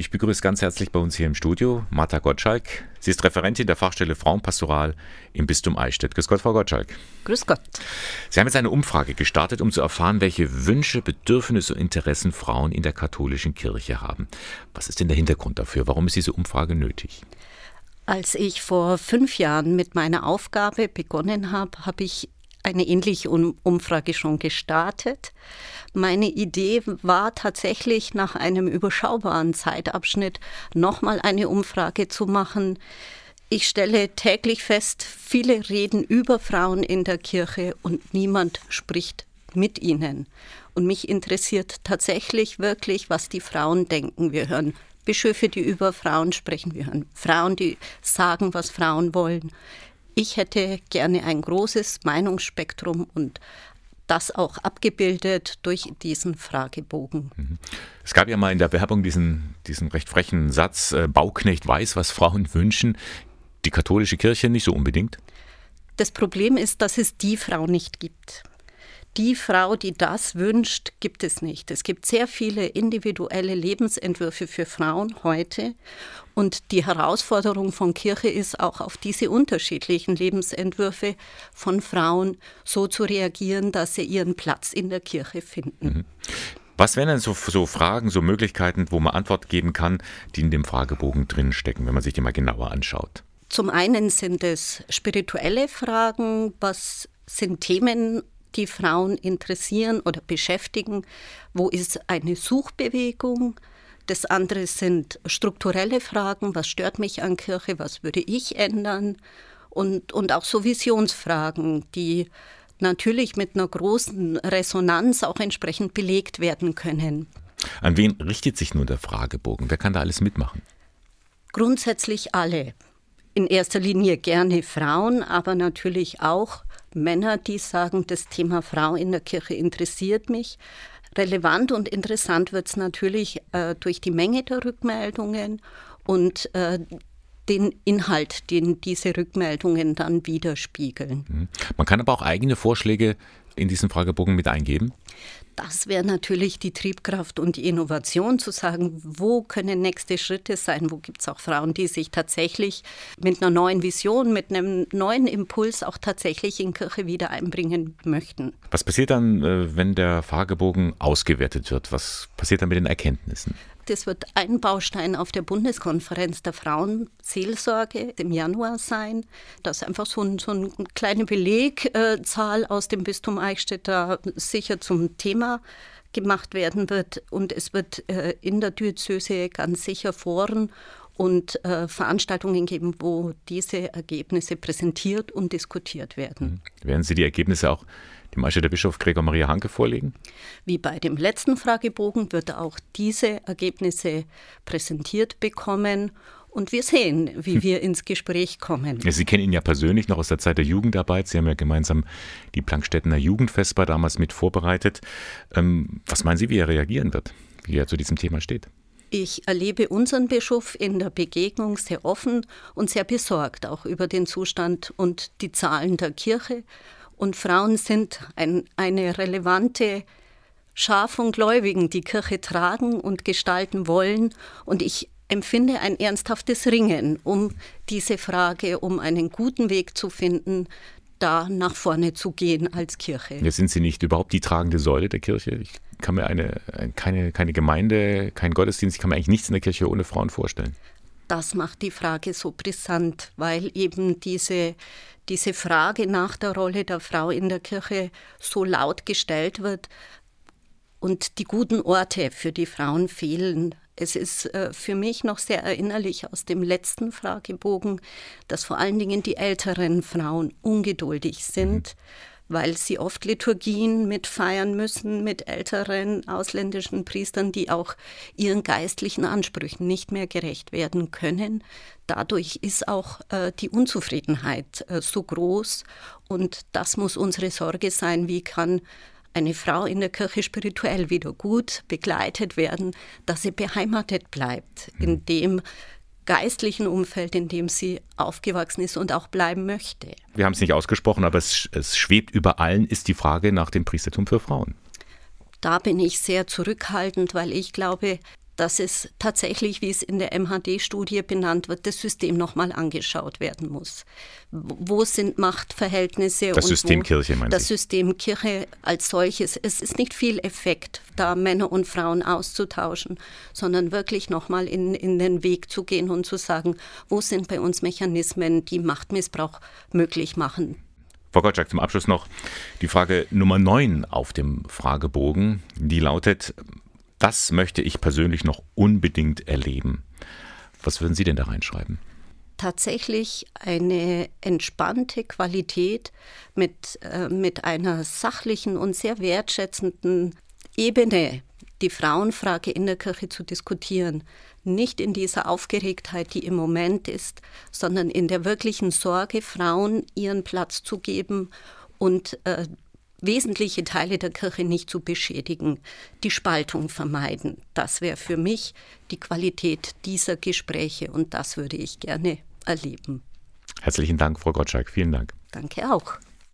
Ich begrüße ganz herzlich bei uns hier im Studio Martha Gottschalk. Sie ist Referentin der Fachstelle Frauenpastoral im Bistum Eichstätt. Grüß Gott, Frau Gottschalk. Grüß Gott. Sie haben jetzt eine Umfrage gestartet, um zu erfahren, welche Wünsche, Bedürfnisse und Interessen Frauen in der katholischen Kirche haben. Was ist denn der Hintergrund dafür? Warum ist diese Umfrage nötig? Als ich vor fünf Jahren mit meiner Aufgabe begonnen habe, habe ich eine ähnliche Umfrage schon gestartet. Meine Idee war tatsächlich nach einem überschaubaren Zeitabschnitt nochmal eine Umfrage zu machen. Ich stelle täglich fest, viele reden über Frauen in der Kirche und niemand spricht mit ihnen. Und mich interessiert tatsächlich wirklich, was die Frauen denken. Wir hören Bischöfe, die über Frauen sprechen. Wir hören Frauen, die sagen, was Frauen wollen. Ich hätte gerne ein großes Meinungsspektrum und das auch abgebildet durch diesen Fragebogen. Mhm. Es gab ja mal in der Werbung diesen, diesen recht frechen Satz, äh, Bauknecht weiß, was Frauen wünschen, die katholische Kirche nicht so unbedingt. Das Problem ist, dass es die Frau nicht gibt die Frau, die das wünscht, gibt es nicht. Es gibt sehr viele individuelle Lebensentwürfe für Frauen heute. Und die Herausforderung von Kirche ist auch auf diese unterschiedlichen Lebensentwürfe von Frauen so zu reagieren, dass sie ihren Platz in der Kirche finden. Mhm. Was wären denn so, so, Fragen, so Möglichkeiten, wo man Antwort geben kann, die in dem Fragebogen drinstecken, wenn man sich die mal genauer anschaut? Zum einen sind es spirituelle Fragen, was sind Themen die Frauen interessieren oder beschäftigen. Wo ist eine Suchbewegung? Das andere sind strukturelle Fragen. Was stört mich an Kirche? Was würde ich ändern? Und, und auch so Visionsfragen, die natürlich mit einer großen Resonanz auch entsprechend belegt werden können. An wen richtet sich nun der Fragebogen? Wer kann da alles mitmachen? Grundsätzlich alle. In erster Linie gerne Frauen, aber natürlich auch Männer, die sagen, das Thema Frau in der Kirche interessiert mich. Relevant und interessant wird es natürlich äh, durch die Menge der Rückmeldungen und äh, den Inhalt, den diese Rückmeldungen dann widerspiegeln. Mhm. Man kann aber auch eigene Vorschläge in diesen Fragebogen mit eingeben? Das wäre natürlich die Triebkraft und die Innovation, zu sagen, wo können nächste Schritte sein, wo gibt es auch Frauen, die sich tatsächlich mit einer neuen Vision, mit einem neuen Impuls auch tatsächlich in Kirche wieder einbringen möchten. Was passiert dann, äh, wenn der Fragebogen ausgewertet wird? Was passiert dann mit den Erkenntnissen? Das wird ein Baustein auf der Bundeskonferenz der Frauenseelsorge im Januar sein. Das ist einfach so, ein, so eine kleine Belegzahl aus dem Bistum Eichstätt da sicher zum Thema gemacht werden wird. Und es wird äh, in der Diözese ganz sicher Foren und äh, Veranstaltungen geben, wo diese Ergebnisse präsentiert und diskutiert werden. Mhm. Werden Sie die Ergebnisse auch dem Eichstätter Bischof Gregor Maria Hanke vorlegen? Wie bei dem letzten Fragebogen wird er auch diese Ergebnisse präsentiert bekommen. Und wir sehen, wie hm. wir ins Gespräch kommen. Sie kennen ihn ja persönlich noch aus der Zeit der Jugendarbeit. Sie haben ja gemeinsam die Plankstättener Jugendfestbar damals mit vorbereitet. Ähm, was meinen Sie, wie er reagieren wird, wie er zu diesem Thema steht? Ich erlebe unseren Bischof in der Begegnung sehr offen und sehr besorgt auch über den Zustand und die Zahlen der Kirche und Frauen sind ein, eine relevante Schar von Gläubigen, die Kirche tragen und gestalten wollen. Und ich empfinde ein ernsthaftes Ringen um diese Frage, um einen guten Weg zu finden, da nach vorne zu gehen als Kirche. Jetzt sind Sie nicht überhaupt die tragende Säule der Kirche. Ich kann mir eine, keine, keine Gemeinde, kein Gottesdienst, ich kann mir eigentlich nichts in der Kirche ohne Frauen vorstellen. Das macht die Frage so brisant, weil eben diese diese Frage nach der Rolle der Frau in der Kirche so laut gestellt wird und die guten Orte für die Frauen fehlen. Es ist äh, für mich noch sehr erinnerlich aus dem letzten Fragebogen, dass vor allen Dingen die älteren Frauen ungeduldig sind, mhm weil sie oft Liturgien mitfeiern müssen mit älteren ausländischen Priestern, die auch ihren geistlichen Ansprüchen nicht mehr gerecht werden können. Dadurch ist auch äh, die Unzufriedenheit äh, so groß und das muss unsere Sorge sein, wie kann eine Frau in der Kirche spirituell wieder gut begleitet werden, dass sie beheimatet bleibt, mhm. Geistlichen Umfeld, in dem sie aufgewachsen ist und auch bleiben möchte. Wir haben es nicht ausgesprochen, aber es, es schwebt über allen, ist die Frage nach dem Priestertum für Frauen. Da bin ich sehr zurückhaltend, weil ich glaube, dass es tatsächlich, wie es in der MHD-Studie benannt wird, das System nochmal angeschaut werden muss. Wo sind Machtverhältnisse? Das System Kirche, meinst Das System Kirche als solches. Es ist nicht viel Effekt, da Männer und Frauen auszutauschen, sondern wirklich nochmal in, in den Weg zu gehen und zu sagen, wo sind bei uns Mechanismen, die Machtmissbrauch möglich machen. Frau Gottschalk, zum Abschluss noch die Frage Nummer 9 auf dem Fragebogen. Die lautet, das möchte ich persönlich noch unbedingt erleben. Was würden Sie denn da reinschreiben? Tatsächlich eine entspannte Qualität mit, äh, mit einer sachlichen und sehr wertschätzenden Ebene, die Frauenfrage in der Kirche zu diskutieren. Nicht in dieser Aufgeregtheit, die im Moment ist, sondern in der wirklichen Sorge, Frauen ihren Platz zu geben und äh, wesentliche Teile der Kirche nicht zu beschädigen, die Spaltung vermeiden. Das wäre für mich die Qualität dieser Gespräche und das würde ich gerne erleben. Herzlichen Dank, Frau Gottschalk. Vielen Dank. Danke auch.